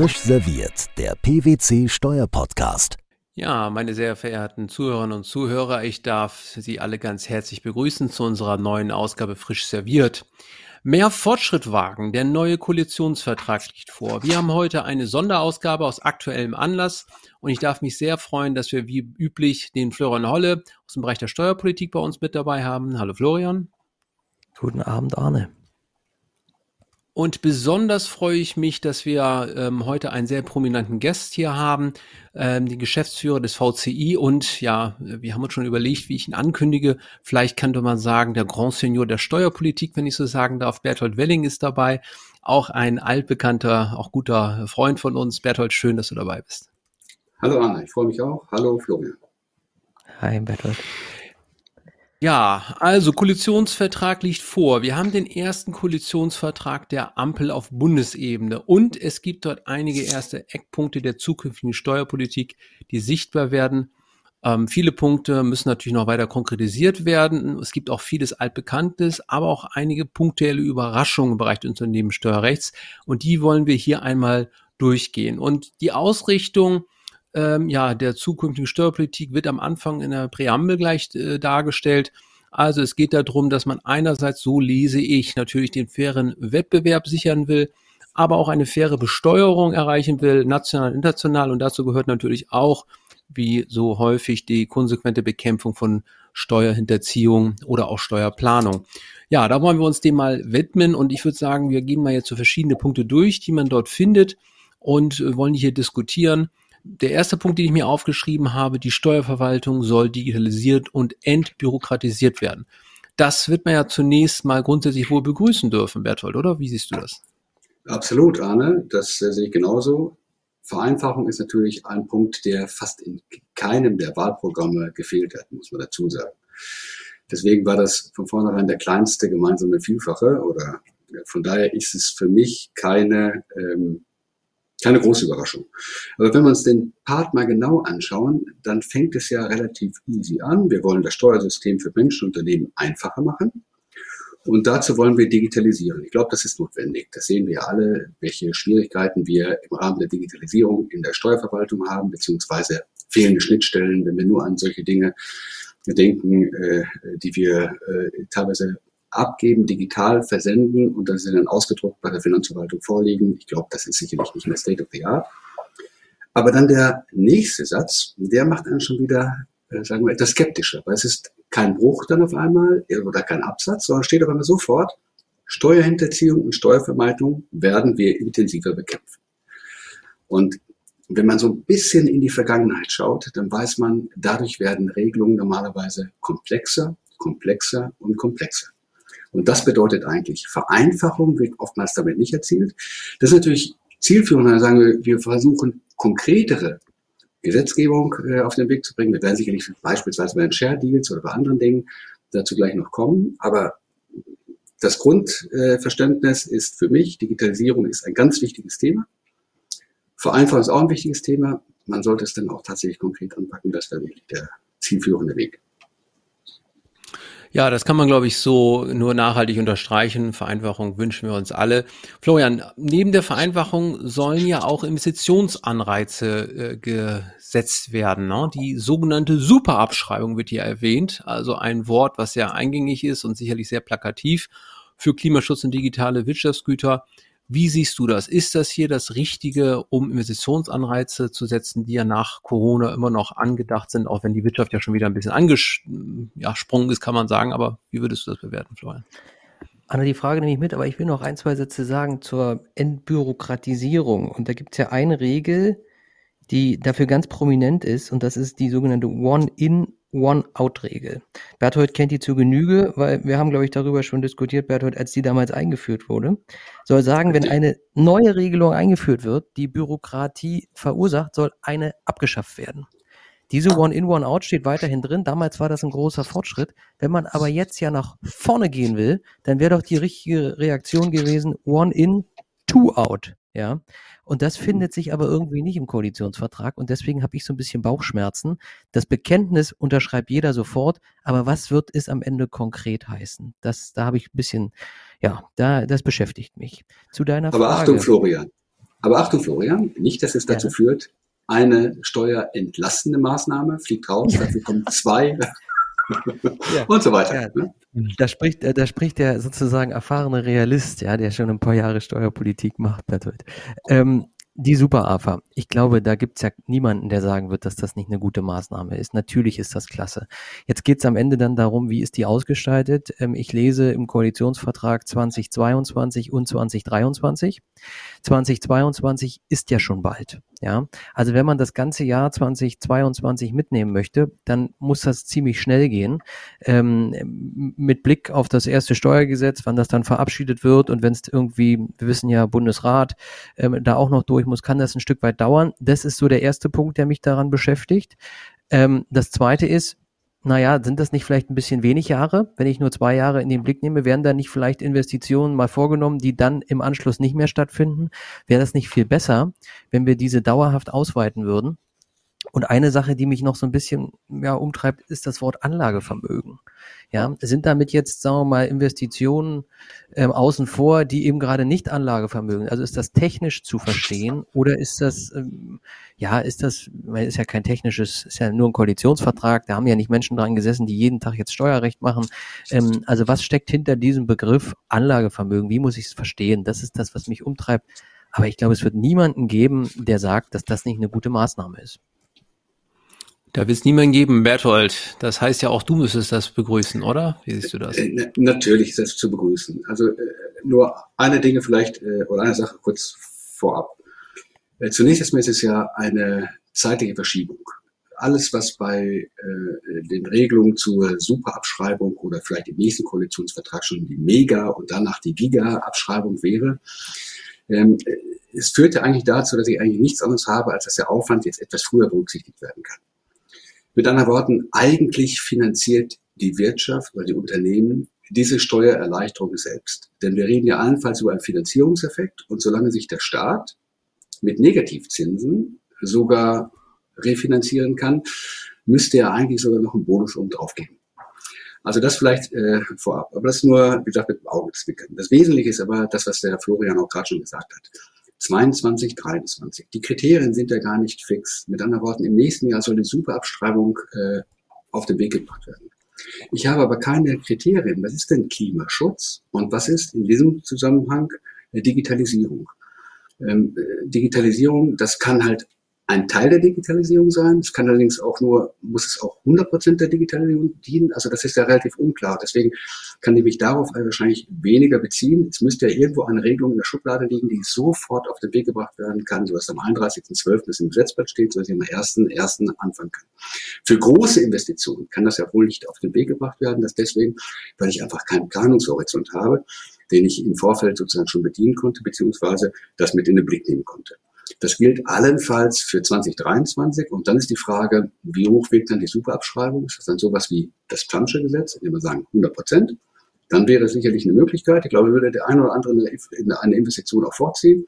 Frisch serviert, der PwC Steuerpodcast. Ja, meine sehr verehrten Zuhörerinnen und Zuhörer, ich darf Sie alle ganz herzlich begrüßen zu unserer neuen Ausgabe Frisch serviert. Mehr Fortschritt wagen, der neue Koalitionsvertrag liegt vor. Wir haben heute eine Sonderausgabe aus aktuellem Anlass und ich darf mich sehr freuen, dass wir wie üblich den Florian Holle aus dem Bereich der Steuerpolitik bei uns mit dabei haben. Hallo Florian. Guten Abend, Arne. Und besonders freue ich mich, dass wir ähm, heute einen sehr prominenten Gast hier haben, ähm, den Geschäftsführer des VCI. Und ja, wir haben uns schon überlegt, wie ich ihn ankündige. Vielleicht könnte man sagen, der Grand Senior der Steuerpolitik, wenn ich so sagen darf. Berthold Welling ist dabei. Auch ein altbekannter, auch guter Freund von uns. Berthold, schön, dass du dabei bist. Hallo Anna, ich freue mich auch. Hallo Florian. Hi Berthold. Ja, also Koalitionsvertrag liegt vor. Wir haben den ersten Koalitionsvertrag der Ampel auf Bundesebene und es gibt dort einige erste Eckpunkte der zukünftigen Steuerpolitik, die sichtbar werden. Ähm, viele Punkte müssen natürlich noch weiter konkretisiert werden. Es gibt auch vieles Altbekanntes, aber auch einige punktuelle Überraschungen im Bereich des Unternehmenssteuerrechts und die wollen wir hier einmal durchgehen. Und die Ausrichtung ähm, ja, der zukünftigen Steuerpolitik wird am Anfang in der Präambel gleich äh, dargestellt. Also es geht darum, dass man einerseits, so lese ich, natürlich den fairen Wettbewerb sichern will, aber auch eine faire Besteuerung erreichen will, national international. Und dazu gehört natürlich auch, wie so häufig, die konsequente Bekämpfung von Steuerhinterziehung oder auch Steuerplanung. Ja, da wollen wir uns dem mal widmen und ich würde sagen, wir gehen mal jetzt so verschiedene Punkte durch, die man dort findet und äh, wollen hier diskutieren der erste Punkt, den ich mir aufgeschrieben habe, die Steuerverwaltung soll digitalisiert und entbürokratisiert werden. Das wird man ja zunächst mal grundsätzlich wohl begrüßen dürfen, Berthold, oder? Wie siehst du das? Absolut, Arne. Das äh, sehe ich genauso. Vereinfachung ist natürlich ein Punkt, der fast in keinem der Wahlprogramme gefehlt hat, muss man dazu sagen. Deswegen war das von vornherein der kleinste gemeinsame Vielfache oder von daher ist es für mich keine ähm, keine große Überraschung. Aber wenn wir uns den Part mal genau anschauen, dann fängt es ja relativ easy an. Wir wollen das Steuersystem für Menschen und Unternehmen einfacher machen. Und dazu wollen wir digitalisieren. Ich glaube, das ist notwendig. Das sehen wir alle, welche Schwierigkeiten wir im Rahmen der Digitalisierung in der Steuerverwaltung haben, beziehungsweise fehlende Schnittstellen, wenn wir nur an solche Dinge denken, äh, die wir äh, teilweise abgeben, digital versenden und dann sind dann ausgedruckt bei der Finanzverwaltung vorliegen. Ich glaube, das ist sicherlich nicht mehr State of the Art. Aber dann der nächste Satz, der macht einen schon wieder, äh, sagen wir, etwas skeptischer, weil es ist kein Bruch dann auf einmal oder kein Absatz, sondern steht auf einmal sofort, Steuerhinterziehung und Steuervermeidung werden wir intensiver bekämpfen. Und wenn man so ein bisschen in die Vergangenheit schaut, dann weiß man, dadurch werden Regelungen normalerweise komplexer, komplexer und komplexer. Und das bedeutet eigentlich, Vereinfachung wird oftmals damit nicht erzielt. Das ist natürlich zielführend, dann sagen wir, wir versuchen konkretere Gesetzgebung äh, auf den Weg zu bringen. Wir werden sicherlich beispielsweise bei den Share Deals oder bei anderen Dingen dazu gleich noch kommen. Aber das Grundverständnis äh, ist für mich, Digitalisierung ist ein ganz wichtiges Thema. Vereinfachung ist auch ein wichtiges Thema. Man sollte es dann auch tatsächlich konkret anpacken. Das wäre wirklich der zielführende Weg. Ja, das kann man, glaube ich, so nur nachhaltig unterstreichen. Vereinfachung wünschen wir uns alle. Florian, neben der Vereinfachung sollen ja auch Investitionsanreize äh, gesetzt werden. Ne? Die sogenannte Superabschreibung wird hier erwähnt. Also ein Wort, was sehr eingängig ist und sicherlich sehr plakativ für Klimaschutz und digitale Wirtschaftsgüter. Wie siehst du das? Ist das hier das Richtige, um Investitionsanreize zu setzen, die ja nach Corona immer noch angedacht sind, auch wenn die Wirtschaft ja schon wieder ein bisschen angesprungen ja, ist, kann man sagen. Aber wie würdest du das bewerten, Florian? Anna, die Frage nehme ich mit, aber ich will noch ein, zwei Sätze sagen zur Entbürokratisierung. Und da gibt es ja eine Regel, die dafür ganz prominent ist, und das ist die sogenannte One-In, One-Out-Regel. Berthold kennt die zu Genüge, weil wir haben, glaube ich, darüber schon diskutiert, Berthold, als die damals eingeführt wurde. Soll sagen, wenn eine neue Regelung eingeführt wird, die Bürokratie verursacht, soll eine abgeschafft werden. Diese One-In, One-Out steht weiterhin drin. Damals war das ein großer Fortschritt. Wenn man aber jetzt ja nach vorne gehen will, dann wäre doch die richtige Reaktion gewesen, One-In, Two-Out. Ja, und das mhm. findet sich aber irgendwie nicht im Koalitionsvertrag und deswegen habe ich so ein bisschen Bauchschmerzen. Das Bekenntnis unterschreibt jeder sofort, aber was wird es am Ende konkret heißen? Das, da habe ich ein bisschen, ja, da, das beschäftigt mich. Zu deiner aber Frage. Achtung, Florian. Aber Achtung, Florian, nicht, dass es dazu ja. führt, eine steuerentlastende Maßnahme fliegt raus, dafür kommen zwei ja. und so weiter. Ja. Ne? Da spricht, äh, da spricht der sozusagen erfahrene Realist, ja, der schon ein paar Jahre Steuerpolitik macht, Bertolt. Ähm, die Super-AFA. Ich glaube, da gibt's ja niemanden, der sagen wird, dass das nicht eine gute Maßnahme ist. Natürlich ist das klasse. Jetzt geht's am Ende dann darum, wie ist die ausgestaltet. Ähm, ich lese im Koalitionsvertrag 2022 und 2023. 2022 ist ja schon bald. Ja, also wenn man das ganze Jahr 2022 mitnehmen möchte, dann muss das ziemlich schnell gehen. Ähm, mit Blick auf das erste Steuergesetz, wann das dann verabschiedet wird und wenn es irgendwie, wir wissen ja, Bundesrat ähm, da auch noch durch muss, kann das ein Stück weit dauern. Das ist so der erste Punkt, der mich daran beschäftigt. Ähm, das zweite ist, naja, sind das nicht vielleicht ein bisschen wenig Jahre? Wenn ich nur zwei Jahre in den Blick nehme, werden da nicht vielleicht Investitionen mal vorgenommen, die dann im Anschluss nicht mehr stattfinden? Wäre das nicht viel besser, wenn wir diese dauerhaft ausweiten würden? Und eine Sache, die mich noch so ein bisschen ja, umtreibt, ist das Wort Anlagevermögen. Ja, sind damit jetzt, sagen wir mal, Investitionen ähm, außen vor, die eben gerade nicht Anlagevermögen. Also ist das technisch zu verstehen oder ist das, ähm, ja, ist das, weil ist ja kein technisches, ist ja nur ein Koalitionsvertrag, da haben ja nicht Menschen dran gesessen, die jeden Tag jetzt Steuerrecht machen. Ähm, also was steckt hinter diesem Begriff Anlagevermögen? Wie muss ich es verstehen? Das ist das, was mich umtreibt. Aber ich glaube, es wird niemanden geben, der sagt, dass das nicht eine gute Maßnahme ist. Da wird es niemanden geben, Berthold. Das heißt ja auch, du müsstest das begrüßen, oder? Wie siehst du das? Äh, natürlich ist das zu begrüßen. Also äh, nur eine Dinge vielleicht äh, oder eine Sache kurz vorab. Zunächst ist es ja eine zeitliche Verschiebung. Alles, was bei den Regelungen zur Superabschreibung oder vielleicht im nächsten Koalitionsvertrag schon die Mega und danach die Giga-Abschreibung wäre, ähm, es führte eigentlich dazu, dass ich eigentlich nichts anderes habe, als dass der Aufwand jetzt etwas früher berücksichtigt werden kann. Mit anderen Worten, eigentlich finanziert die Wirtschaft oder die Unternehmen diese Steuererleichterung selbst. Denn wir reden ja allenfalls über einen Finanzierungseffekt und solange sich der Staat mit Negativzinsen sogar refinanzieren kann, müsste er eigentlich sogar noch einen Bonus oben drauf geben. Also das vielleicht äh, vorab. Aber das nur, wie gesagt, mit dem Auge zwickern. Das Wesentliche ist aber das, was der Florian auch gerade schon gesagt hat. 22, 23. Die Kriterien sind ja gar nicht fix. Mit anderen Worten, im nächsten Jahr soll die Superabschreibung äh, auf den Weg gebracht werden. Ich habe aber keine Kriterien. Was ist denn Klimaschutz? Und was ist in diesem Zusammenhang äh, Digitalisierung? Ähm, äh, Digitalisierung, das kann halt ein Teil der Digitalisierung sein. Es kann allerdings auch nur, muss es auch 100 Prozent der Digitalisierung dienen. Also das ist ja relativ unklar. Deswegen kann ich mich darauf wahrscheinlich weniger beziehen. Es müsste ja irgendwo eine Regelung in der Schublade liegen, die sofort auf den Weg gebracht werden kann, so dass am 31.12. das im Gesetzblatt steht, so dass ich am 1.1. anfangen kann. Für große Investitionen kann das ja wohl nicht auf den Weg gebracht werden. Das deswegen, weil ich einfach keinen Planungshorizont habe, den ich im Vorfeld sozusagen schon bedienen konnte, beziehungsweise das mit in den Blick nehmen konnte. Das gilt allenfalls für 2023. Und dann ist die Frage, wie hoch wirkt dann die Superabschreibung? Ist das dann sowas wie das Plansche Gesetz, in dem wir sagen 100 Prozent? Dann wäre es sicherlich eine Möglichkeit. Ich glaube, würde der eine oder andere eine Investition auch vorziehen.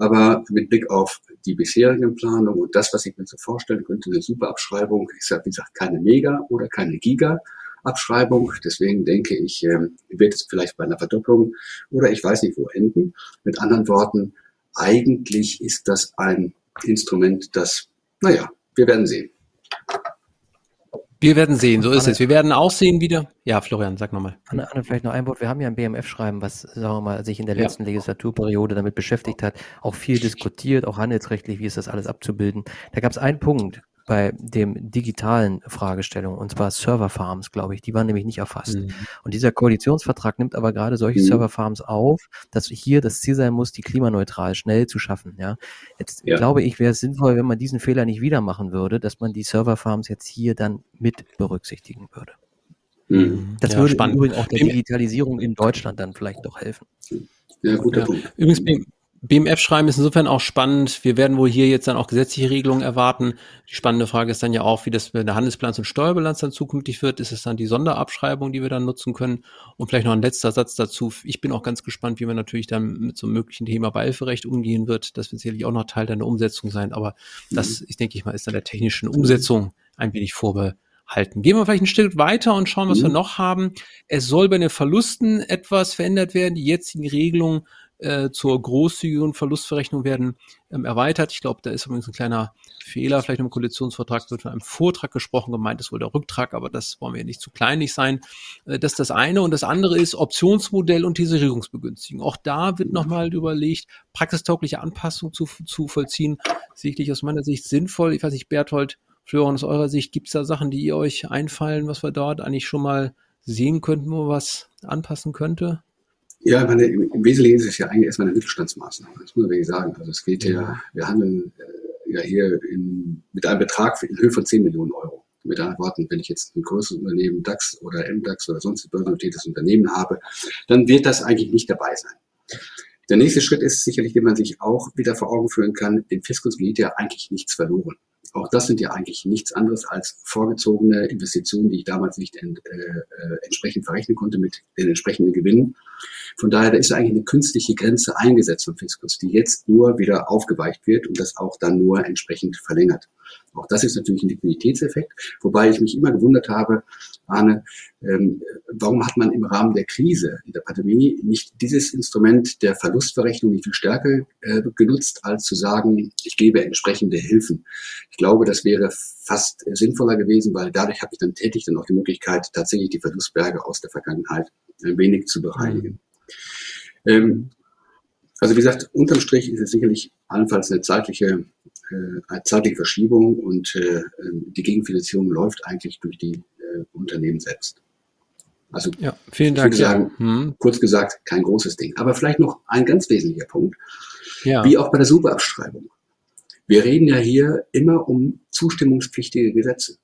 Aber mit Blick auf die bisherigen Planungen und das, was ich mir so vorstellen könnte, eine Superabschreibung ist ja, wie gesagt, keine Mega- oder keine Giga-Abschreibung. Deswegen denke ich, ähm, wird es vielleicht bei einer Verdopplung oder ich weiß nicht wo enden. Mit anderen Worten, eigentlich ist das ein Instrument, das, naja, wir werden sehen. Wir werden sehen, so ist Anne, es. Wir werden auch sehen wieder. Ja, Florian, sag nochmal. Anne, Anne, vielleicht noch ein Wort. Wir haben ja ein BMF-Schreiben, was, sagen wir mal, sich in der letzten ja. Legislaturperiode damit beschäftigt hat, auch viel diskutiert, auch handelsrechtlich, wie ist das alles abzubilden. Da gab es einen Punkt, bei dem digitalen Fragestellung, und zwar Serverfarms, glaube ich, die waren nämlich nicht erfasst. Mhm. Und dieser Koalitionsvertrag nimmt aber gerade solche mhm. Serverfarms auf, dass hier das Ziel sein muss, die klimaneutral schnell zu schaffen. Ja, jetzt ja. glaube ich, wäre es sinnvoll, wenn man diesen Fehler nicht wieder machen würde, dass man die Serverfarms jetzt hier dann mit berücksichtigen würde. Mhm. Das ja, würde spannend. übrigens auch der Digitalisierung in Deutschland dann vielleicht doch helfen. Ja, guter ja. Punkt. Übrigens, BMF-Schreiben ist insofern auch spannend. Wir werden wohl hier jetzt dann auch gesetzliche Regelungen erwarten. Die spannende Frage ist dann ja auch, wie das mit der Handelsbilanz und Steuerbilanz dann zukünftig wird. Ist es dann die Sonderabschreibung, die wir dann nutzen können? Und vielleicht noch ein letzter Satz dazu. Ich bin auch ganz gespannt, wie man natürlich dann mit so einem möglichen Thema Beihilferecht umgehen wird. Das wird sicherlich auch noch Teil deiner Umsetzung sein. Aber das, mhm. ich denke ich mal, ist dann der technischen Umsetzung ein wenig vorbehalten halten. Gehen wir vielleicht ein Stück weiter und schauen, was Mhm. wir noch haben. Es soll bei den Verlusten etwas verändert werden. Die jetzigen Regelungen äh, zur großzügigen Verlustverrechnung werden ähm, erweitert. Ich glaube, da ist übrigens ein kleiner Fehler. Vielleicht im Koalitionsvertrag wird von einem Vortrag gesprochen. Gemeint ist wohl der Rücktrag, aber das wollen wir nicht zu kleinlich sein. Äh, das ist das eine. Und das andere ist Optionsmodell und Tesorierungsbegünstigung. Auch da wird nochmal überlegt, praxistaugliche Anpassung zu, zu vollziehen. Sicherlich aus meiner Sicht sinnvoll. Ich weiß nicht, Berthold, Florian, aus eurer Sicht, gibt es da Sachen, die ihr euch einfallen, was wir dort eigentlich schon mal sehen könnten, wo was anpassen könnte? Ja, meine, im, im Wesentlichen ist es ja eigentlich erstmal eine Mittelstandsmaßnahme. Das muss man wirklich sagen. Also es geht ja, wir handeln äh, ja hier in, mit einem Betrag in Höhe von 10 Millionen Euro. Mit anderen Worten, wenn ich jetzt ein größeres Unternehmen, DAX oder MDAX oder sonst ein börsennotiertes Unternehmen habe, dann wird das eigentlich nicht dabei sein. Der nächste Schritt ist sicherlich, den man sich auch wieder vor Augen führen kann, dem Fiskus geht ja eigentlich nichts verloren. Auch das sind ja eigentlich nichts anderes als vorgezogene Investitionen, die ich damals nicht ent, äh, äh, entsprechend verrechnen konnte mit den entsprechenden Gewinnen. Von daher, da ist eigentlich eine künstliche Grenze eingesetzt vom Fiskus, die jetzt nur wieder aufgeweicht wird und das auch dann nur entsprechend verlängert. Auch das ist natürlich ein Liquiditätseffekt, wobei ich mich immer gewundert habe, Arne, ähm, warum hat man im Rahmen der Krise, in der Pandemie, nicht dieses Instrument der Verlustverrechnung nicht viel stärker äh, genutzt, als zu sagen, ich gebe entsprechende Hilfen. Ich glaube, das wäre fast sinnvoller gewesen, weil dadurch habe ich dann tätig dann auch die Möglichkeit, tatsächlich die Verlustberge aus der Vergangenheit ein wenig zu bereinigen. Mhm. Ähm, also wie gesagt, unterm Strich ist es sicherlich allenfalls eine zeitliche, äh, zeitliche Verschiebung und äh, die Gegenfinanzierung läuft eigentlich durch die äh, Unternehmen selbst. Also ja, vielen Dank. Ich würde sagen, ja. hm. kurz gesagt, kein großes Ding. Aber vielleicht noch ein ganz wesentlicher Punkt, ja. wie auch bei der Superabschreibung. Wir reden ja hier immer um zustimmungspflichtige Gesetze.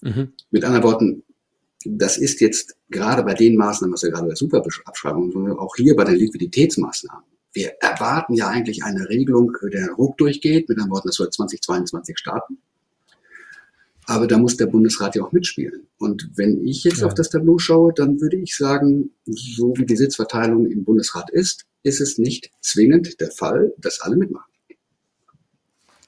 Mhm. Mit anderen Worten, das ist jetzt gerade bei den Maßnahmen, was wir gerade bei der Superabschreibung, sondern auch hier bei den Liquiditätsmaßnahmen. Wir erwarten ja eigentlich eine Regelung, der ruck durchgeht. Mit anderen Worten, das soll 2022 starten. Aber da muss der Bundesrat ja auch mitspielen. Und wenn ich jetzt ja. auf das Tableau schaue, dann würde ich sagen, so wie die Sitzverteilung im Bundesrat ist, ist es nicht zwingend der Fall, dass alle mitmachen.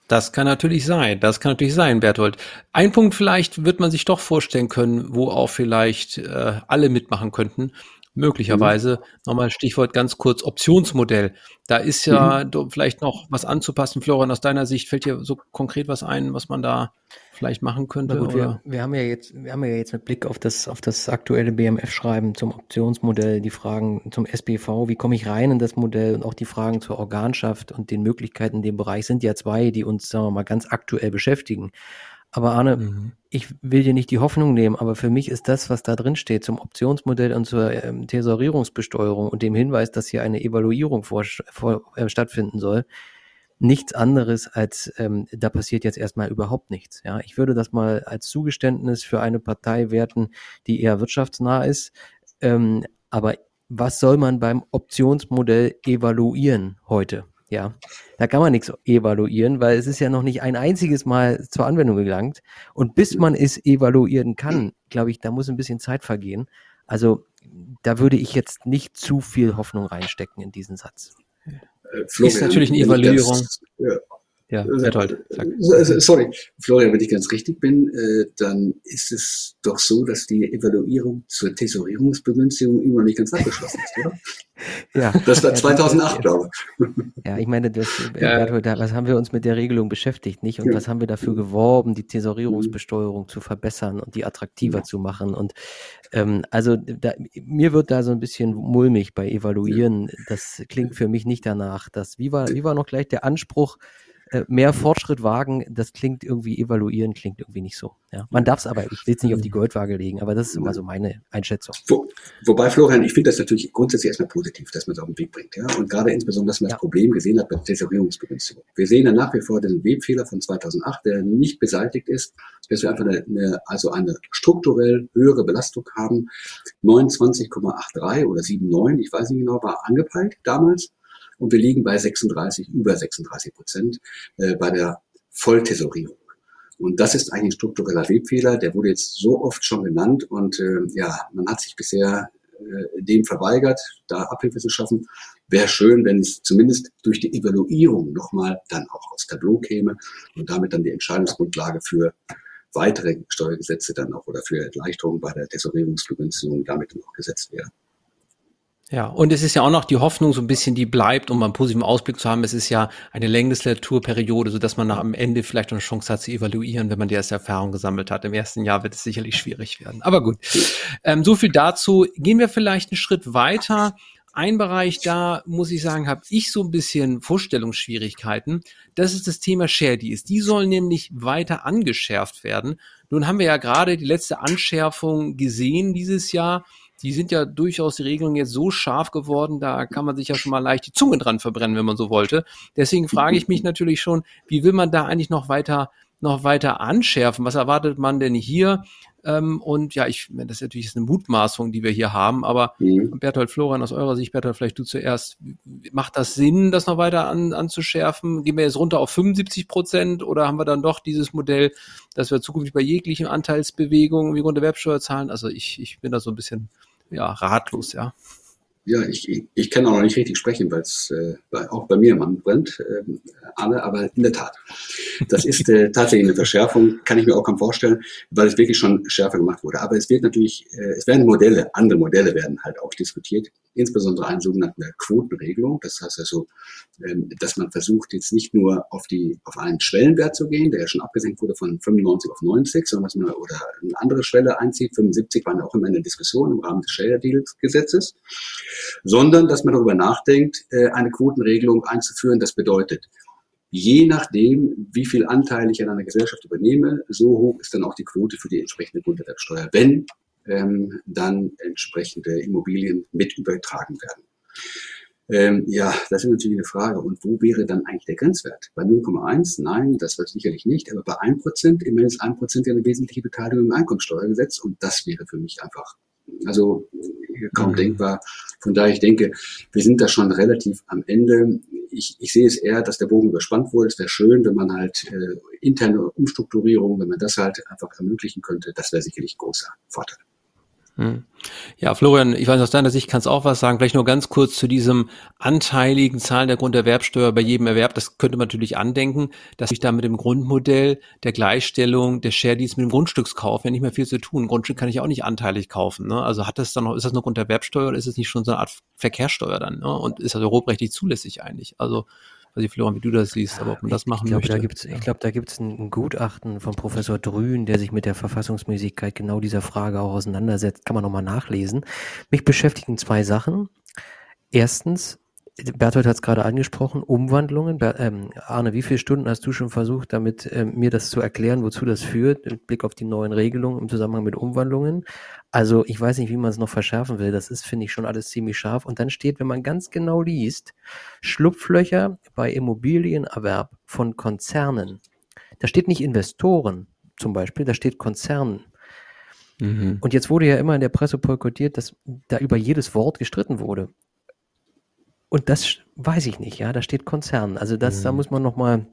Das kann natürlich sein. Das kann natürlich sein, Berthold. Ein Punkt vielleicht wird man sich doch vorstellen können, wo auch vielleicht äh, alle mitmachen könnten. Möglicherweise. Mhm. Nochmal Stichwort ganz kurz Optionsmodell. Da ist ja mhm. vielleicht noch was anzupassen. Florian, aus deiner Sicht fällt dir so konkret was ein, was man da vielleicht machen könnte? Gut, wir, wir, haben ja jetzt, wir haben ja jetzt mit Blick auf das, auf das aktuelle BMF-Schreiben zum Optionsmodell die Fragen zum SPV, wie komme ich rein in das Modell und auch die Fragen zur Organschaft und den Möglichkeiten in dem Bereich sind ja zwei, die uns, sagen wir mal, ganz aktuell beschäftigen. Aber Arne, mhm. ich will dir nicht die Hoffnung nehmen, aber für mich ist das, was da drin steht zum Optionsmodell und zur ähm, Tesorierungsbesteuerung und dem Hinweis, dass hier eine Evaluierung vor, vor, äh, stattfinden soll, nichts anderes als ähm, da passiert jetzt erstmal überhaupt nichts. Ja, ich würde das mal als Zugeständnis für eine Partei werten, die eher wirtschaftsnah ist. Ähm, aber was soll man beim Optionsmodell evaluieren heute? Ja, da kann man nichts evaluieren, weil es ist ja noch nicht ein einziges Mal zur Anwendung gelangt. Und bis man es evaluieren kann, glaube ich, da muss ein bisschen Zeit vergehen. Also da würde ich jetzt nicht zu viel Hoffnung reinstecken in diesen Satz. Florian, ist natürlich eine Evaluierung. Das, ja, ja, Berthold, Sorry, Florian, wenn ich ganz richtig bin, äh, dann ist es doch so, dass die Evaluierung zur Tesorierungsbegünstigung immer noch nicht ganz abgeschlossen ist, oder? ja. Das war 2008, glaube ich. Ja, ich meine, das, ja. Berthold, was haben wir uns mit der Regelung beschäftigt, nicht? Und ja. was haben wir dafür geworben, die Tesorierungsbesteuerung mhm. zu verbessern und die attraktiver zu machen? Und ähm, also da, mir wird da so ein bisschen mulmig bei Evaluieren. Das klingt für mich nicht danach. Dass, wie, war, wie war noch gleich der Anspruch, äh, mehr Fortschritt wagen, das klingt irgendwie, evaluieren klingt irgendwie nicht so. Ja. Man darf es aber, ich will es nicht auf die Goldwaage legen, aber das ist immer so meine Einschätzung. Wo, wobei, Florian, ich finde das natürlich grundsätzlich erstmal positiv, dass man es auf den Weg bringt. Ja? Und gerade insbesondere, dass man ja. das Problem gesehen hat bei der Tesorierungsbegünstigung. Wir sehen ja nach wie vor den Webfehler von 2008, der nicht beseitigt ist, dass wir einfach eine, eine also eine strukturell höhere Belastung haben. 29,83 oder 7,9, ich weiß nicht genau, war angepeilt damals und wir liegen bei 36, über 36 Prozent äh, bei der Volltesorierung. Und das ist eigentlich ein struktureller Webfehler, der wurde jetzt so oft schon genannt und äh, ja, man hat sich bisher äh, dem verweigert, da Abhilfe zu schaffen. Wäre schön, wenn es zumindest durch die Evaluierung nochmal dann auch aus Tableau käme und damit dann die Entscheidungsgrundlage für weitere Steuergesetze dann auch oder für Erleichterungen bei der Tesorierungsvergünstigung damit dann auch gesetzt werden. Ja, und es ist ja auch noch die Hoffnung so ein bisschen, die bleibt, um einen positiven Ausblick zu haben. Es ist ja eine Legislaturperiode, so dass man nach am Ende vielleicht eine Chance hat zu evaluieren, wenn man die erste Erfahrung gesammelt hat. Im ersten Jahr wird es sicherlich schwierig werden. Aber gut, ähm, so viel dazu. Gehen wir vielleicht einen Schritt weiter. Ein Bereich, da muss ich sagen, habe ich so ein bisschen Vorstellungsschwierigkeiten. Das ist das Thema Share Deals. Die sollen nämlich weiter angeschärft werden. Nun haben wir ja gerade die letzte Anschärfung gesehen dieses Jahr die sind ja durchaus die Regelungen jetzt so scharf geworden, da kann man sich ja schon mal leicht die Zunge dran verbrennen, wenn man so wollte. Deswegen frage ich mich natürlich schon, wie will man da eigentlich noch weiter noch weiter anschärfen? Was erwartet man denn hier? Ähm, und ja, ich, das ist natürlich eine Mutmaßung, die wir hier haben, aber mhm. Berthold Florian, aus eurer Sicht, Berthold, vielleicht du zuerst, macht das Sinn, das noch weiter an, anzuschärfen? Gehen wir jetzt runter auf 75 Prozent oder haben wir dann doch dieses Modell, dass wir zukünftig bei jeglichen Anteilsbewegungen wie Grunderwerbsteuer zahlen? Also ich, ich bin da so ein bisschen ja, ratlos, ja. Ja, ich, ich, ich kann auch noch nicht richtig sprechen, weil es äh, auch bei mir im Mann brennt, äh, Anne, aber in der Tat. Das ist äh, tatsächlich eine Verschärfung, kann ich mir auch kaum vorstellen, weil es wirklich schon schärfer gemacht wurde. Aber es wird natürlich, äh, es werden Modelle, andere Modelle werden halt auch diskutiert, insbesondere eine sogenannte Quotenregelung. Das heißt also, ähm, dass man versucht, jetzt nicht nur auf die, auf einen Schwellenwert zu gehen, der ja schon abgesenkt wurde von 95 auf 90, sondern dass man oder eine andere Schwelle einzieht. 75 waren auch immer in der Diskussion im Rahmen des Share Deals Gesetzes sondern dass man darüber nachdenkt, äh, eine Quotenregelung einzuführen. Das bedeutet, je nachdem, wie viel Anteil ich an einer Gesellschaft übernehme, so hoch ist dann auch die Quote für die entsprechende Grunderwerbsteuer, wenn ähm, dann entsprechende Immobilien mit übertragen werden. Ähm, ja, das ist natürlich eine Frage. Und wo wäre dann eigentlich der Grenzwert? Bei 0,1? Nein, das wird sicherlich nicht. Aber bei 1%, immerhin ist 1% ja eine wesentliche Beteiligung im Einkommensteuergesetz. Und das wäre für mich einfach, also kaum mhm. denkbar. Von daher, ich denke, wir sind da schon relativ am Ende. Ich, ich sehe es eher, dass der Bogen überspannt wurde. Es wäre schön, wenn man halt äh, interne Umstrukturierung, wenn man das halt einfach ermöglichen könnte. Das wäre sicherlich ein großer Vorteil. Hm. Ja, Florian, ich weiß aus deiner Sicht kannst auch was sagen. Vielleicht nur ganz kurz zu diesem anteiligen Zahlen der Grunderwerbsteuer bei jedem Erwerb. Das könnte man natürlich andenken, dass sich da mit dem Grundmodell der Gleichstellung der Share Deals mit dem Grundstückskauf ja nicht mehr viel zu tun. Grundstück kann ich auch nicht anteilig kaufen. Ne? Also hat das dann noch, ist das nur Grunderwerbsteuer oder ist es nicht schon so eine Art Verkehrssteuer dann? Ne? Und ist das europarechtlich zulässig eigentlich? Also weiß ich, Florian, wie du das siehst, aber ob man das machen ich glaub, möchte. Da gibt's, ich glaube, da gibt es ein Gutachten von Professor Drühn, der sich mit der Verfassungsmäßigkeit genau dieser Frage auch auseinandersetzt. Kann man nochmal nachlesen. Mich beschäftigen zwei Sachen. Erstens, Berthold hat es gerade angesprochen, Umwandlungen. Ber ähm, Arne, wie viele Stunden hast du schon versucht, damit ähm, mir das zu erklären, wozu das führt, mit Blick auf die neuen Regelungen im Zusammenhang mit Umwandlungen? Also ich weiß nicht, wie man es noch verschärfen will. Das ist, finde ich, schon alles ziemlich scharf. Und dann steht, wenn man ganz genau liest, Schlupflöcher bei Immobilienerwerb von Konzernen. Da steht nicht Investoren zum Beispiel, da steht Konzernen. Mhm. Und jetzt wurde ja immer in der Presse boykottiert, dass da über jedes Wort gestritten wurde. Und das weiß ich nicht, ja, da steht Konzern. Also das, mhm. da muss man nochmal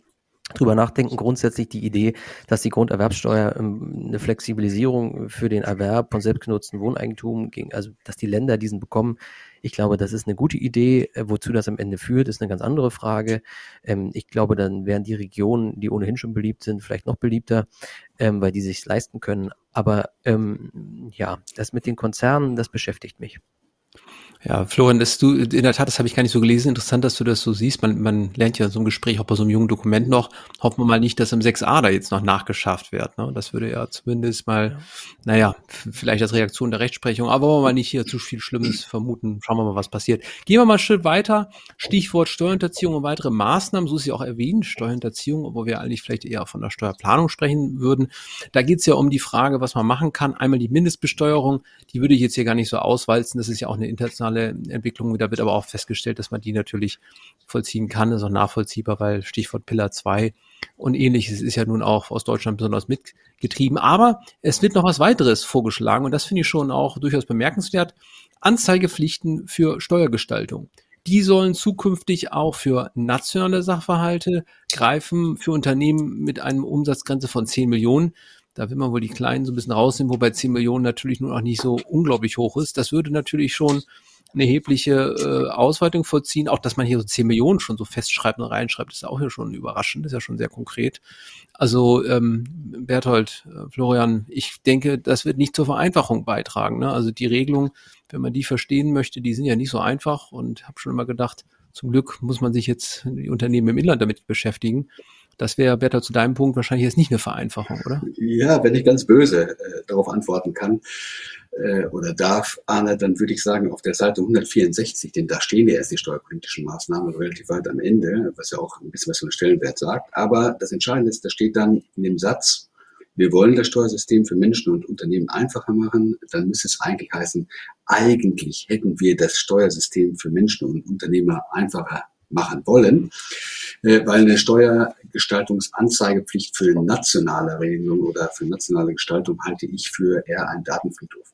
drüber nachdenken. Grundsätzlich die Idee, dass die Grunderwerbsteuer ähm, eine Flexibilisierung für den Erwerb von selbstgenutzten Wohneigentum ging, also dass die Länder diesen bekommen. Ich glaube, das ist eine gute Idee. Äh, wozu das am Ende führt, ist eine ganz andere Frage. Ähm, ich glaube, dann wären die Regionen, die ohnehin schon beliebt sind, vielleicht noch beliebter, ähm, weil die sich leisten können. Aber ja, das mit den Konzernen, das beschäftigt mich. Ja, Florian, das du, in der Tat, das habe ich gar nicht so gelesen. Interessant, dass du das so siehst. Man, man lernt ja in so einem Gespräch auch bei so einem jungen Dokument noch. Hoffen wir mal nicht, dass im 6a da jetzt noch nachgeschafft wird. Ne? Das würde ja zumindest mal, ja. naja, vielleicht als Reaktion der Rechtsprechung, aber wollen wir mal nicht hier zu viel Schlimmes vermuten. Schauen wir mal, was passiert. Gehen wir mal einen Schritt weiter. Stichwort Steuerhinterziehung und weitere Maßnahmen. So ist ja auch erwähnt, Steuerhinterziehung, obwohl wir eigentlich vielleicht eher von der Steuerplanung sprechen würden. Da geht es ja um die Frage, was man machen kann. Einmal die Mindestbesteuerung, die würde ich jetzt hier gar nicht so auswalzen. Das ist ja auch eine internationale internationale Entwicklung. Da wird aber auch festgestellt, dass man die natürlich vollziehen kann. Das ist auch nachvollziehbar, weil Stichwort Pillar 2 und ähnliches ist ja nun auch aus Deutschland besonders mitgetrieben. Aber es wird noch was weiteres vorgeschlagen und das finde ich schon auch durchaus bemerkenswert. Anzeigepflichten für Steuergestaltung. Die sollen zukünftig auch für nationale Sachverhalte greifen, für Unternehmen mit einem Umsatzgrenze von 10 Millionen. Da will man wohl die Kleinen so ein bisschen rausnehmen, wobei 10 Millionen natürlich nur noch nicht so unglaublich hoch ist. Das würde natürlich schon eine erhebliche äh, Ausweitung vollziehen. Auch, dass man hier so 10 Millionen schon so festschreibt und reinschreibt, ist auch ja schon überraschend, ist ja schon sehr konkret. Also ähm, Berthold, äh, Florian, ich denke, das wird nicht zur Vereinfachung beitragen. Ne? Also die Regelung, wenn man die verstehen möchte, die sind ja nicht so einfach und habe schon immer gedacht, zum Glück muss man sich jetzt die Unternehmen im Inland damit beschäftigen. Das wäre, Bertha, zu deinem Punkt wahrscheinlich jetzt nicht eine Vereinfachung, oder? Ja, wenn ich ganz böse äh, darauf antworten kann äh, oder darf, Arne, dann würde ich sagen, auf der Seite 164, denn da stehen ja erst die steuerpolitischen Maßnahmen relativ weit am Ende, was ja auch ein bisschen was von Stellenwert sagt. Aber das Entscheidende ist, da steht dann in dem Satz, wir wollen das Steuersystem für Menschen und Unternehmen einfacher machen, dann müsste es eigentlich heißen, eigentlich hätten wir das Steuersystem für Menschen und Unternehmer einfacher machen wollen, äh, weil eine Steuergestaltungsanzeigepflicht für nationale Regelung oder für nationale Gestaltung halte ich für eher ein Datenfriedhof.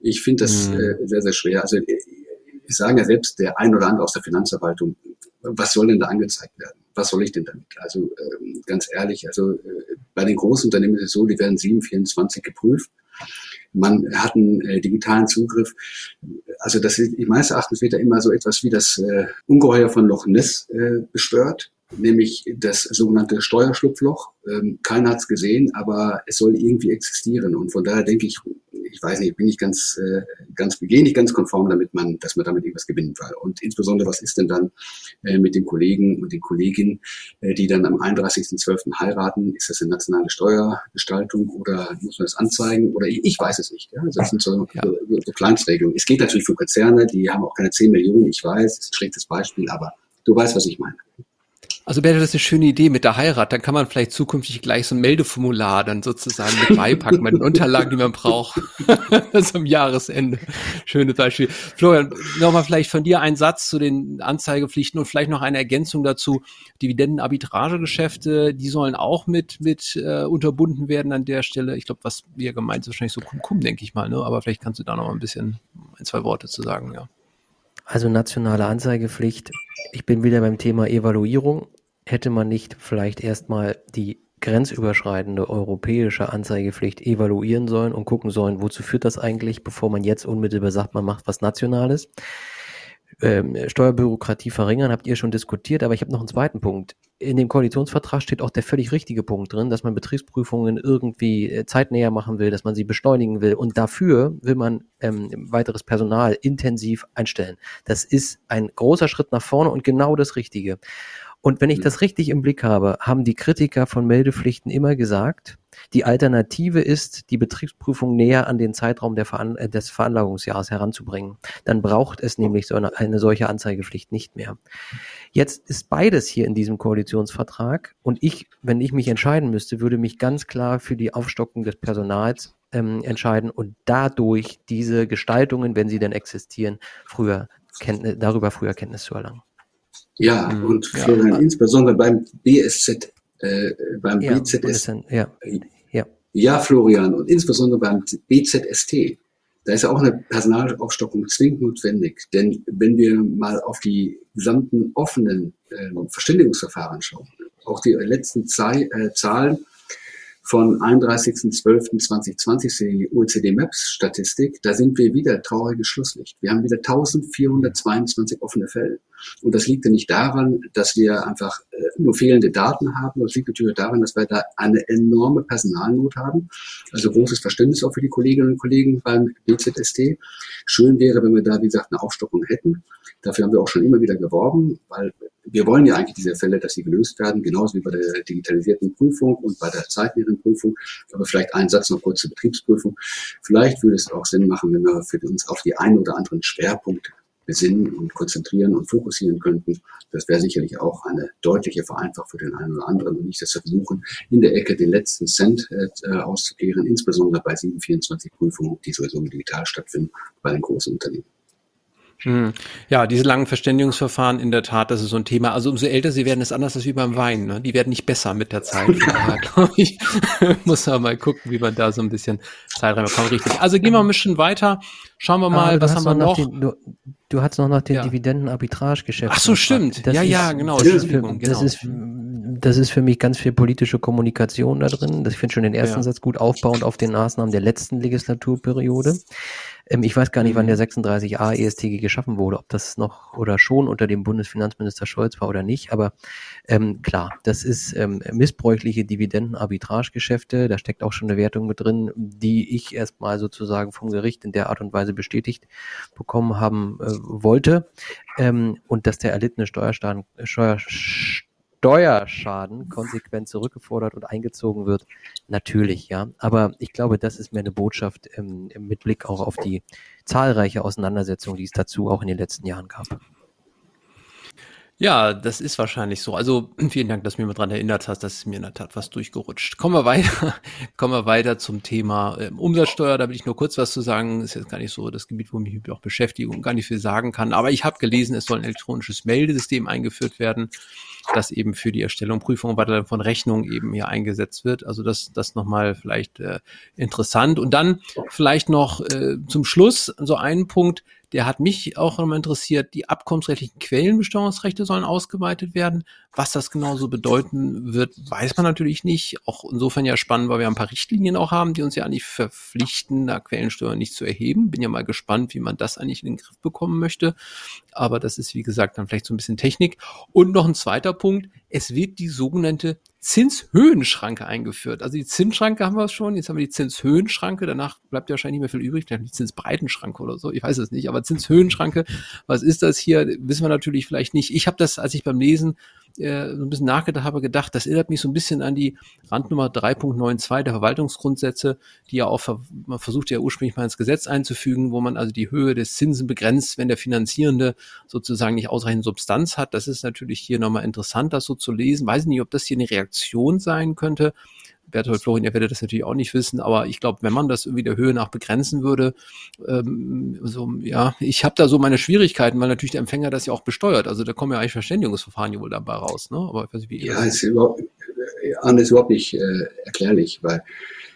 Ich finde das mhm. äh, sehr, sehr schwer. Also ich sage ja selbst der ein oder andere aus der Finanzverwaltung, was soll denn da angezeigt werden? Was soll ich denn damit? Also ähm, ganz ehrlich, also äh, bei den großen Unternehmen ist es so, die werden 724 geprüft. Man hat einen äh, digitalen Zugriff. Also das ist, meines Erachtens wird da immer so etwas wie das äh, Ungeheuer von Loch Ness äh, beschwört, nämlich das sogenannte Steuerschlupfloch. Ähm, keiner hat es gesehen, aber es soll irgendwie existieren. Und von daher denke ich, ich weiß nicht, bin ich ganz, äh, ganz, gehe nicht ganz konform damit man, dass man damit irgendwas gewinnen will. Und insbesondere, was ist denn dann äh, mit den Kollegen und den Kolleginnen, äh, die dann am 31.12. heiraten? Ist das eine nationale Steuergestaltung oder muss man das anzeigen? Oder ich, ich weiß es nicht. Ja? Also das sind so, ja. so, so Kleinstregelungen. Es geht natürlich für Konzerne, die haben auch keine 10 Millionen, ich weiß, das ist ein schlechtes Beispiel, aber du weißt, was ich meine. Also Bertel, das eine schöne Idee mit der Heirat. Dann kann man vielleicht zukünftig gleich so ein Meldeformular dann sozusagen mit beipacken mit den Unterlagen, die man braucht. das am Jahresende. Schönes Beispiel. Florian, nochmal vielleicht von dir ein Satz zu den Anzeigepflichten und vielleicht noch eine Ergänzung dazu. Dividenden-Arbitragegeschäfte, die sollen auch mit, mit äh, unterbunden werden an der Stelle. Ich glaube, was wir gemeint ist, wahrscheinlich so Kum-Kum, denke ich mal. Ne? Aber vielleicht kannst du da noch mal ein bisschen ein, zwei Worte zu sagen, ja. Also nationale Anzeigepflicht. Ich bin wieder beim Thema Evaluierung. Hätte man nicht vielleicht erstmal die grenzüberschreitende europäische Anzeigepflicht evaluieren sollen und gucken sollen, wozu führt das eigentlich, bevor man jetzt unmittelbar sagt, man macht was Nationales ähm, Steuerbürokratie verringern, habt ihr schon diskutiert, aber ich habe noch einen zweiten Punkt. In dem Koalitionsvertrag steht auch der völlig richtige Punkt drin, dass man Betriebsprüfungen irgendwie äh, zeitnäher machen will, dass man sie beschleunigen will und dafür will man ähm, weiteres Personal intensiv einstellen. Das ist ein großer Schritt nach vorne und genau das Richtige. Und wenn ich mhm. das richtig im Blick habe, haben die Kritiker von Meldepflichten immer gesagt, die Alternative ist, die Betriebsprüfung näher an den Zeitraum Veran äh, des Veranlagungsjahres heranzubringen. Dann braucht es nämlich so eine, eine solche Anzeigepflicht nicht mehr. Jetzt ist beides hier in diesem Koalitionsvertrag und ich, wenn ich mich entscheiden müsste, würde mich ganz klar für die Aufstockung des Personals ähm, entscheiden und dadurch diese Gestaltungen, wenn sie denn existieren, früher Kenntnis, darüber früher Kenntnis zu erlangen. Ja, mhm. und Florian, ja. insbesondere beim BSZ, äh, beim ja, BZS. Ja. ja. ja, Florian, und insbesondere beim BZST, da ist ja auch eine Personalaufstockung zwingend notwendig. Denn wenn wir mal auf die gesamten offenen äh, Verständigungsverfahren schauen, auch die letzten Zei äh, Zahlen von 31.12.2020 die OECD Maps Statistik, da sind wir wieder trauriges Schlusslicht. Wir haben wieder 1422 offene Fälle. Und das liegt ja nicht daran, dass wir einfach äh, nur fehlende Daten haben. Das liegt natürlich daran, dass wir da eine enorme Personalnot haben. Also großes Verständnis auch für die Kolleginnen und Kollegen beim BZST. Schön wäre, wenn wir da, wie gesagt, eine Aufstockung hätten. Dafür haben wir auch schon immer wieder geworben, weil wir wollen ja eigentlich diese Fälle, dass sie gelöst werden, genauso wie bei der digitalisierten Prüfung und bei der zeitlichen Prüfung. Aber vielleicht einen Satz noch kurz zur Betriebsprüfung. Vielleicht würde es auch Sinn machen, wenn wir für uns auf die einen oder anderen Schwerpunkte besinnen und konzentrieren und fokussieren könnten. Das wäre sicherlich auch eine deutliche Vereinfachung für den einen oder anderen und nicht das Versuchen, in der Ecke den letzten Cent äh, auszukehren, insbesondere bei 724 Prüfungen, die sowieso digital stattfinden, bei den großen Unternehmen. Hm. Ja, diese langen Verständigungsverfahren, in der Tat, das ist so ein Thema. Also umso älter sie werden, ist anders als wie beim Wein. Ne? Die werden nicht besser mit der Zeit. Daher, glaube ich, muss man mal gucken, wie man da so ein bisschen Zeit reinbekommt. Richtig. Also gehen wir ein bisschen weiter. Schauen wir mal, was haben wir noch? Den, du, du hast noch nach den ja. Dividenden-Arbitrage-Geschäften. Ach so, stimmt. Das ja, ist, ja, genau. Das ist, für, das, genau. ist, das ist für mich ganz viel politische Kommunikation da drin. Das, ich finde schon den ersten ja. Satz gut aufbauend auf den Maßnahmen der letzten Legislaturperiode. Ähm, ich weiß gar nicht, wann der 36a ESTG geschaffen wurde, ob das noch oder schon unter dem Bundesfinanzminister Scholz war oder nicht. Aber ähm, klar, das ist ähm, missbräuchliche Dividendenarbitragegeschäfte. Da steckt auch schon eine Wertung mit drin, die ich erstmal sozusagen vom Gericht in der Art und Weise bestätigt bekommen haben äh, wollte. Ähm, und dass der erlittene Steuerschaden, Steuer, Steuerschaden konsequent zurückgefordert und eingezogen wird, natürlich, ja. Aber ich glaube, das ist mehr eine Botschaft ähm, mit Blick auch auf die zahlreiche Auseinandersetzung, die es dazu auch in den letzten Jahren gab. Ja, das ist wahrscheinlich so. Also vielen Dank, dass du mich mal dran erinnert hast, dass es mir in der Tat was durchgerutscht. Kommen wir weiter, kommen wir weiter zum Thema äh, Umsatzsteuer. Da will ich nur kurz was zu sagen. Ist jetzt gar nicht so das Gebiet, wo mich auch beschäftige und gar nicht viel sagen kann. Aber ich habe gelesen, es soll ein elektronisches Meldesystem eingeführt werden, das eben für die Erstellung, Prüfung Weiterleitung von Rechnungen eben hier eingesetzt wird. Also das, das nochmal vielleicht äh, interessant. Und dann vielleicht noch äh, zum Schluss so einen Punkt, der hat mich auch nochmal interessiert. Die abkommensrechtlichen Quellenbesteuerungsrechte sollen ausgeweitet werden. Was das genau so bedeuten wird, weiß man natürlich nicht. Auch insofern ja spannend, weil wir ein paar Richtlinien auch haben, die uns ja eigentlich verpflichten, da Quellensteuer nicht zu erheben. Bin ja mal gespannt, wie man das eigentlich in den Griff bekommen möchte. Aber das ist, wie gesagt, dann vielleicht so ein bisschen Technik. Und noch ein zweiter Punkt. Es wird die sogenannte Zinshöhenschranke eingeführt. Also die Zinsschranke haben wir schon, jetzt haben wir die Zinshöhenschranke, danach bleibt ja wahrscheinlich nicht mehr viel übrig, vielleicht die Zinsbreitenschranke oder so, ich weiß es nicht, aber Zinshöhenschranke, was ist das hier, wissen wir natürlich vielleicht nicht. Ich habe das, als ich beim Lesen äh, so ein bisschen nachgedacht habe, gedacht, das erinnert mich so ein bisschen an die Randnummer 3.92 der Verwaltungsgrundsätze, die ja auch, man versucht ja ursprünglich mal ins Gesetz einzufügen, wo man also die Höhe des Zinsen begrenzt, wenn der Finanzierende sozusagen nicht ausreichend Substanz hat. Das ist natürlich hier nochmal interessant, das so zu lesen. Weiß nicht, ob das hier eine Reaktion sein könnte Berthold Florin, ihr werdet das natürlich auch nicht wissen, aber ich glaube, wenn man das irgendwie der Höhe nach begrenzen würde, ähm, so, ja, ich habe da so meine Schwierigkeiten, weil natürlich der Empfänger das ja auch besteuert. Also da kommen ja eigentlich Verständigungsverfahren ja wohl dabei raus, ne? Aber ich weiß nicht, wie Ja, ist überhaupt, ist überhaupt nicht äh, erklärlich, weil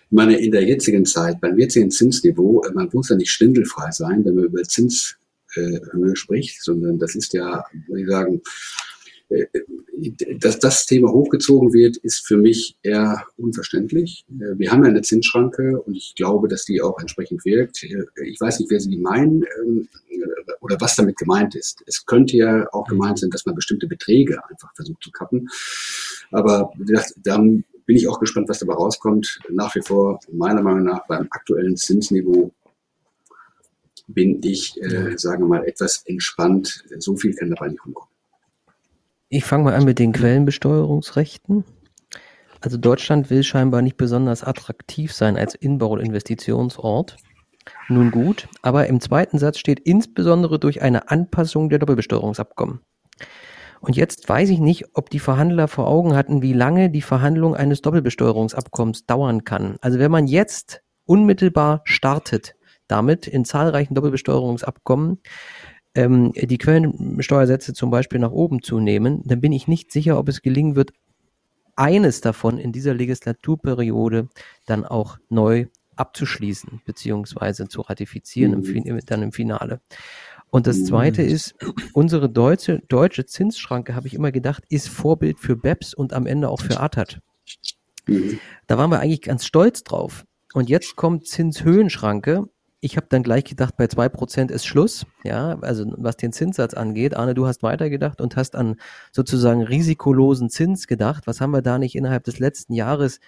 ich meine, in der jetzigen Zeit, beim jetzigen Zinsniveau, äh, man muss ja nicht schwindelfrei sein, wenn man über Zinshöhe äh, spricht, sondern das ist ja, würde ich sagen, äh, dass das Thema hochgezogen wird, ist für mich eher unverständlich. Äh, wir haben ja eine Zinsschranke und ich glaube, dass die auch entsprechend wirkt. Äh, ich weiß nicht, wer sie meinen ähm, oder was damit gemeint ist. Es könnte ja auch gemeint sein, dass man bestimmte Beträge einfach versucht zu kappen. Aber dann bin ich auch gespannt, was dabei rauskommt. Nach wie vor, meiner Meinung nach, beim aktuellen Zinsniveau bin ich, äh, sagen wir mal, etwas entspannt. So viel kann dabei nicht rumkommen. Ich fange mal an mit den Quellenbesteuerungsrechten. Also Deutschland will scheinbar nicht besonders attraktiv sein als Inbau- und Investitionsort. Nun gut, aber im zweiten Satz steht insbesondere durch eine Anpassung der Doppelbesteuerungsabkommen. Und jetzt weiß ich nicht, ob die Verhandler vor Augen hatten, wie lange die Verhandlung eines Doppelbesteuerungsabkommens dauern kann. Also wenn man jetzt unmittelbar startet, damit in zahlreichen Doppelbesteuerungsabkommen, ähm, die Quellensteuersätze zum Beispiel nach oben zu nehmen, dann bin ich nicht sicher, ob es gelingen wird, eines davon in dieser Legislaturperiode dann auch neu abzuschließen beziehungsweise zu ratifizieren mhm. im, dann im Finale. Und das Zweite mhm. ist, unsere deutsche, deutsche Zinsschranke, habe ich immer gedacht, ist Vorbild für BEPS und am Ende auch für ATAT. Mhm. Da waren wir eigentlich ganz stolz drauf. Und jetzt kommt Zinshöhenschranke ich habe dann gleich gedacht, bei zwei Prozent ist Schluss, ja, also was den Zinssatz angeht. Arne, du hast weitergedacht und hast an sozusagen risikolosen Zins gedacht. Was haben wir da nicht innerhalb des letzten Jahres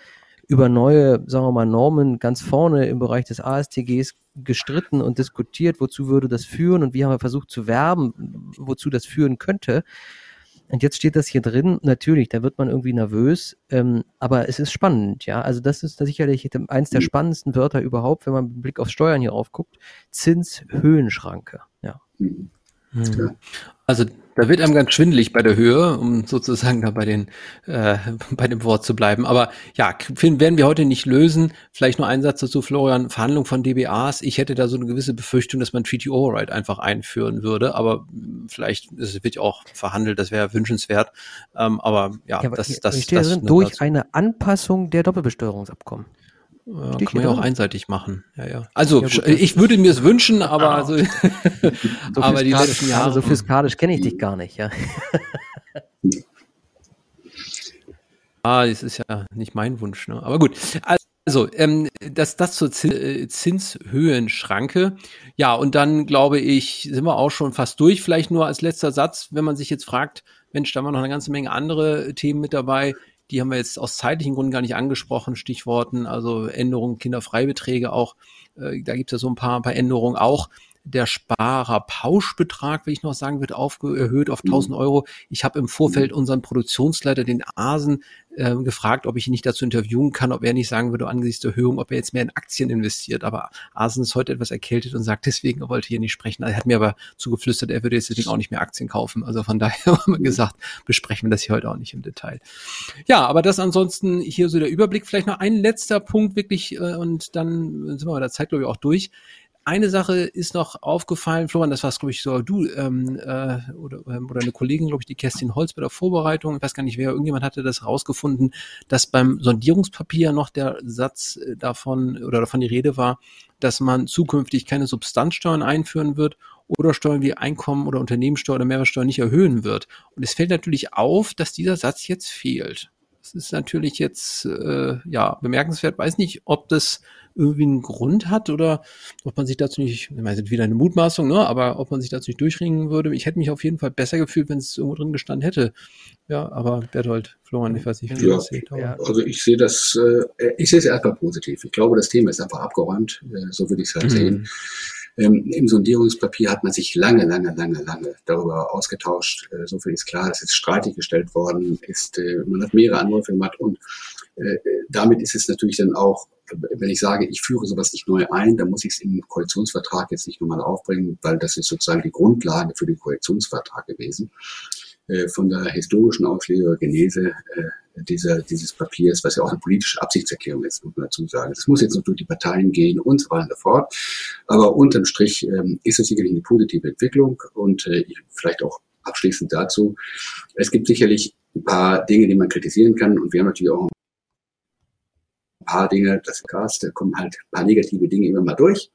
über neue, sagen wir mal, Normen ganz vorne im Bereich des ASTGs gestritten und diskutiert, wozu würde das führen und wie haben wir versucht zu werben, wozu das führen könnte. Und jetzt steht das hier drin. Natürlich, da wird man irgendwie nervös, ähm, aber es ist spannend, ja. Also das ist sicherlich eins der mhm. spannendsten Wörter überhaupt, wenn man mit Blick auf Steuern hier raufguckt. Zinshöhenschranke, ja. Mhm. Mhm. Also da wird einem ganz schwindelig bei der Höhe, um sozusagen da bei den äh, bei dem Wort zu bleiben. Aber ja, werden wir heute nicht lösen. Vielleicht nur ein Satz dazu, Florian. Verhandlung von DBAs. Ich hätte da so eine gewisse Befürchtung, dass man Treaty Override einfach einführen würde. Aber vielleicht es wird ja auch verhandelt. Das wäre wünschenswert. Ähm, aber ja, ja das, das, das, das durch dazu. eine Anpassung der Doppelbesteuerungsabkommen. Ja, kann man ja auch einseitig machen. Ja, ja. Also ja, gut, ich würde mir es wünschen, aber ah. so, so aber die letzten Jahre so fiskalisch kenne ich dich gar nicht, ja. das ist ja nicht mein Wunsch, ne? Aber gut. Also, ähm, das, das zur äh, Zinshöhenschranke. Ja, und dann glaube ich, sind wir auch schon fast durch. Vielleicht nur als letzter Satz, wenn man sich jetzt fragt, Mensch, da waren noch eine ganze Menge andere Themen mit dabei. Die haben wir jetzt aus zeitlichen Gründen gar nicht angesprochen. Stichworten, also Änderungen, Kinderfreibeträge auch. Äh, da gibt es ja so ein paar, ein paar Änderungen auch der Sparerpauschbetrag, wie ich noch sagen würde, erhöht auf 1000 mhm. Euro. Ich habe im Vorfeld mhm. unseren Produktionsleiter, den Asen, äh, gefragt, ob ich ihn nicht dazu interviewen kann, ob er nicht sagen würde, angesichts der Erhöhung, ob er jetzt mehr in Aktien investiert. Aber Asen ist heute etwas erkältet und sagt, deswegen er wollte hier nicht sprechen. Er hat mir aber zugeflüstert, er würde jetzt deswegen auch nicht mehr Aktien kaufen. Also von daher haben wir mhm. gesagt, besprechen wir das hier heute auch nicht im Detail. Ja, aber das ansonsten hier so der Überblick. Vielleicht noch ein letzter Punkt wirklich äh, und dann sind wir bei der Zeit, glaube ich, auch durch eine Sache ist noch aufgefallen, Florian, das warst, glaube ich, so du ähm, äh, oder, ähm, oder eine Kollegin, glaube ich, die Kerstin Holz bei der Vorbereitung, ich weiß gar nicht wer, irgendjemand hatte das rausgefunden, dass beim Sondierungspapier noch der Satz äh, davon oder davon die Rede war, dass man zukünftig keine Substanzsteuern einführen wird oder Steuern wie Einkommen oder Unternehmenssteuer oder Mehrwertsteuer nicht erhöhen wird. Und es fällt natürlich auf, dass dieser Satz jetzt fehlt. Das ist natürlich jetzt äh, ja bemerkenswert. Weiß nicht, ob das irgendwie einen Grund hat oder ob man sich dazu nicht, ich meine, ist wieder eine Mutmaßung, ne, aber ob man sich dazu nicht durchringen würde. Ich hätte mich auf jeden Fall besser gefühlt, wenn es irgendwo drin gestanden hätte. Ja, aber Berthold, Florian, ich weiß nicht, wie ja, das seht. Also ich sehe das, äh, ich sehe es erstmal positiv. Ich glaube, das Thema ist einfach abgeräumt. Äh, so würde ich es halt mhm. sehen. Ähm, Im Sondierungspapier hat man sich lange, lange, lange, lange darüber ausgetauscht. Äh, so viel ist klar, es ist streitig gestellt worden, ist, äh, man hat mehrere Anläufe gemacht und äh, damit ist es natürlich dann auch wenn ich sage, ich führe sowas nicht neu ein, dann muss ich es im Koalitionsvertrag jetzt nicht nochmal aufbringen, weil das ist sozusagen die Grundlage für den Koalitionsvertrag gewesen. Äh, von der historischen Auslegergenese äh, dieser, dieses Papiers, was ja auch eine politische Absichtserklärung ist, muss man dazu sagen. Das muss jetzt noch durch die Parteien gehen und so weiter und so fort. Aber unterm Strich ähm, ist es sicherlich eine positive Entwicklung und äh, vielleicht auch abschließend dazu. Es gibt sicherlich ein paar Dinge, die man kritisieren kann und wir haben natürlich auch paar Dinge, das Gas, da kommen halt ein paar negative Dinge immer mal durch.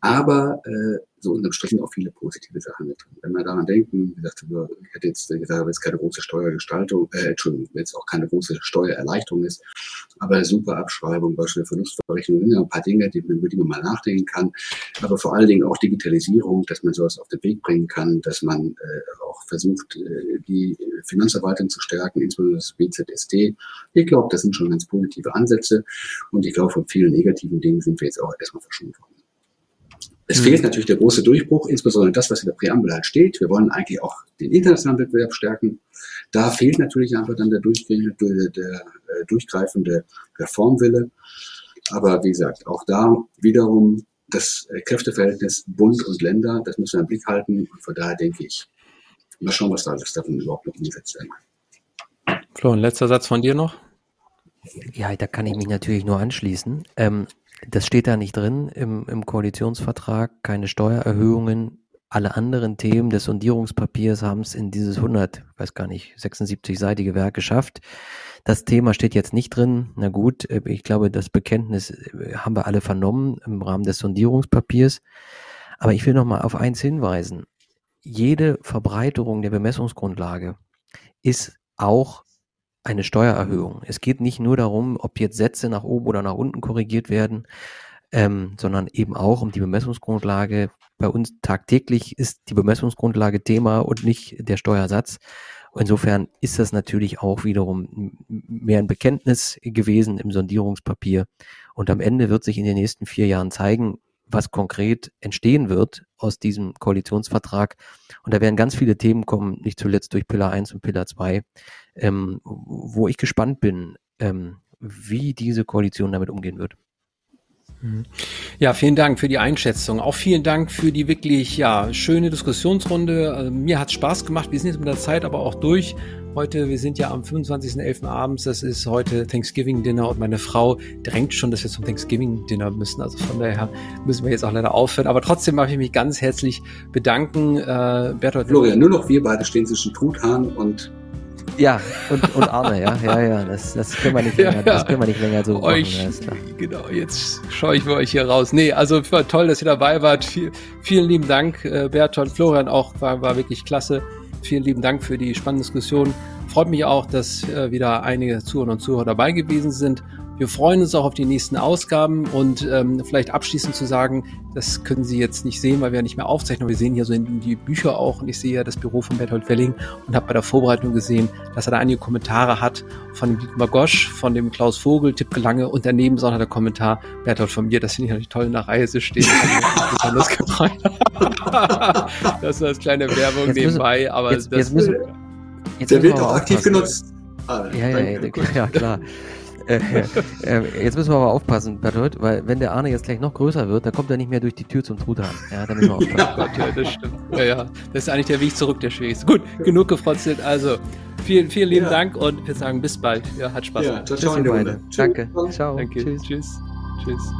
Aber äh, so unterm Strich auch viele positive Sachen mit drin. Wenn wir daran denken, wie gesagt, ich hätte jetzt gesagt, wenn es keine große Steuergestaltung, äh, Entschuldigung, wenn es auch keine große Steuererleichterung ist, aber super Abschreibung, Beispiel Verlustverrechnung, ein paar Dinge, die, über die man mal nachdenken kann. Aber vor allen Dingen auch Digitalisierung, dass man sowas auf den Weg bringen kann, dass man äh, auch versucht, äh, die Finanzverwaltung zu stärken, insbesondere das BZST. Ich glaube, das sind schon ganz positive Ansätze und ich glaube, von vielen negativen Dingen sind wir jetzt auch erstmal verschont worden. Es mhm. fehlt natürlich der große Durchbruch, insbesondere das, was in der Präambel halt steht. Wir wollen eigentlich auch den internationalen Wettbewerb stärken. Da fehlt natürlich einfach dann der, der, der äh, durchgreifende Reformwille. Aber wie gesagt, auch da wiederum das Kräfteverhältnis Bund und Länder, das müssen wir im Blick halten. Und von daher denke ich, mal schauen, was da alles davon überhaupt noch umgesetzt werden kann. Flo, ein letzter Satz von dir noch? Ja, da kann ich mich natürlich nur anschließen. Ähm, das steht da nicht drin im, im Koalitionsvertrag, keine Steuererhöhungen. Alle anderen Themen des Sondierungspapiers haben es in dieses 100, weiß gar nicht, 76-seitige Werk geschafft. Das Thema steht jetzt nicht drin. Na gut, äh, ich glaube, das Bekenntnis äh, haben wir alle vernommen im Rahmen des Sondierungspapiers. Aber ich will noch mal auf eins hinweisen. Jede Verbreiterung der Bemessungsgrundlage ist auch eine Steuererhöhung. Es geht nicht nur darum, ob jetzt Sätze nach oben oder nach unten korrigiert werden, ähm, sondern eben auch um die Bemessungsgrundlage. Bei uns tagtäglich ist die Bemessungsgrundlage Thema und nicht der Steuersatz. Insofern ist das natürlich auch wiederum mehr ein Bekenntnis gewesen im Sondierungspapier. Und am Ende wird sich in den nächsten vier Jahren zeigen, was konkret entstehen wird aus diesem Koalitionsvertrag. Und da werden ganz viele Themen kommen, nicht zuletzt durch Pillar 1 und Pillar 2, ähm, wo ich gespannt bin, ähm, wie diese Koalition damit umgehen wird. Mhm. Ja, vielen Dank für die Einschätzung. Auch vielen Dank für die wirklich ja, schöne Diskussionsrunde. Also, mir hat Spaß gemacht. Wir sind jetzt mit der Zeit aber auch durch. Heute, wir sind ja am 25.11. abends. Das ist heute Thanksgiving Dinner und meine Frau drängt schon, dass wir zum Thanksgiving Dinner müssen. Also von daher müssen wir jetzt auch leider aufhören. Aber trotzdem möchte ich mich ganz herzlich bedanken. Äh, Bertolt. Florian, nur noch wir beide stehen zwischen Truthahn und ja, und, und Arne, ja, ja, ja, das, das können wir nicht länger, ja, das können wir nicht länger so euch, machen. Genau, jetzt schaue ich für euch hier raus. Nee, also toll, dass ihr dabei wart. Viel, vielen lieben Dank, äh, Bertolt, Florian auch, war, war wirklich klasse. Vielen lieben Dank für die spannende Diskussion freut mich auch, dass äh, wieder einige Zuhörer und Zuhörer dabei gewesen sind. Wir freuen uns auch auf die nächsten Ausgaben und ähm, vielleicht abschließend zu sagen, das können Sie jetzt nicht sehen, weil wir ja nicht mehr aufzeichnen. Wir sehen hier so in die Bücher auch und ich sehe ja das Büro von Bertolt Welling und habe bei der Vorbereitung gesehen, dass er da einige Kommentare hat von dem Dietmar Gosch, von dem Klaus Vogel, Tipp Gelange und daneben ist auch noch der Kommentar Bertolt von mir. Das finde ich natürlich toll in der Reihe zu stehen. besonders gefreut. das war als kleine Werbung jetzt nebenbei, müssen, aber jetzt, das, jetzt müssen, jetzt der wird auch aktiv genutzt. Ah, ja, ja, ja, ja, klar. Äh, äh, jetzt müssen wir aber aufpassen, Bertolt, weil wenn der Arne jetzt gleich noch größer wird, dann kommt er nicht mehr durch die Tür zum Truthahn. Ja, da müssen wir aufpassen. ja, das stimmt. Ja, ja. Das ist eigentlich der Weg zurück, der schwierigste. Gut, genug gefrotzelt. Also, vielen, vielen lieben ja. Dank und wir sagen bis bald. Ja, hat Spaß ja, Ciao, ciao, Danke. Ciao. Danke. Tschüss. Tschüss. Tschüss.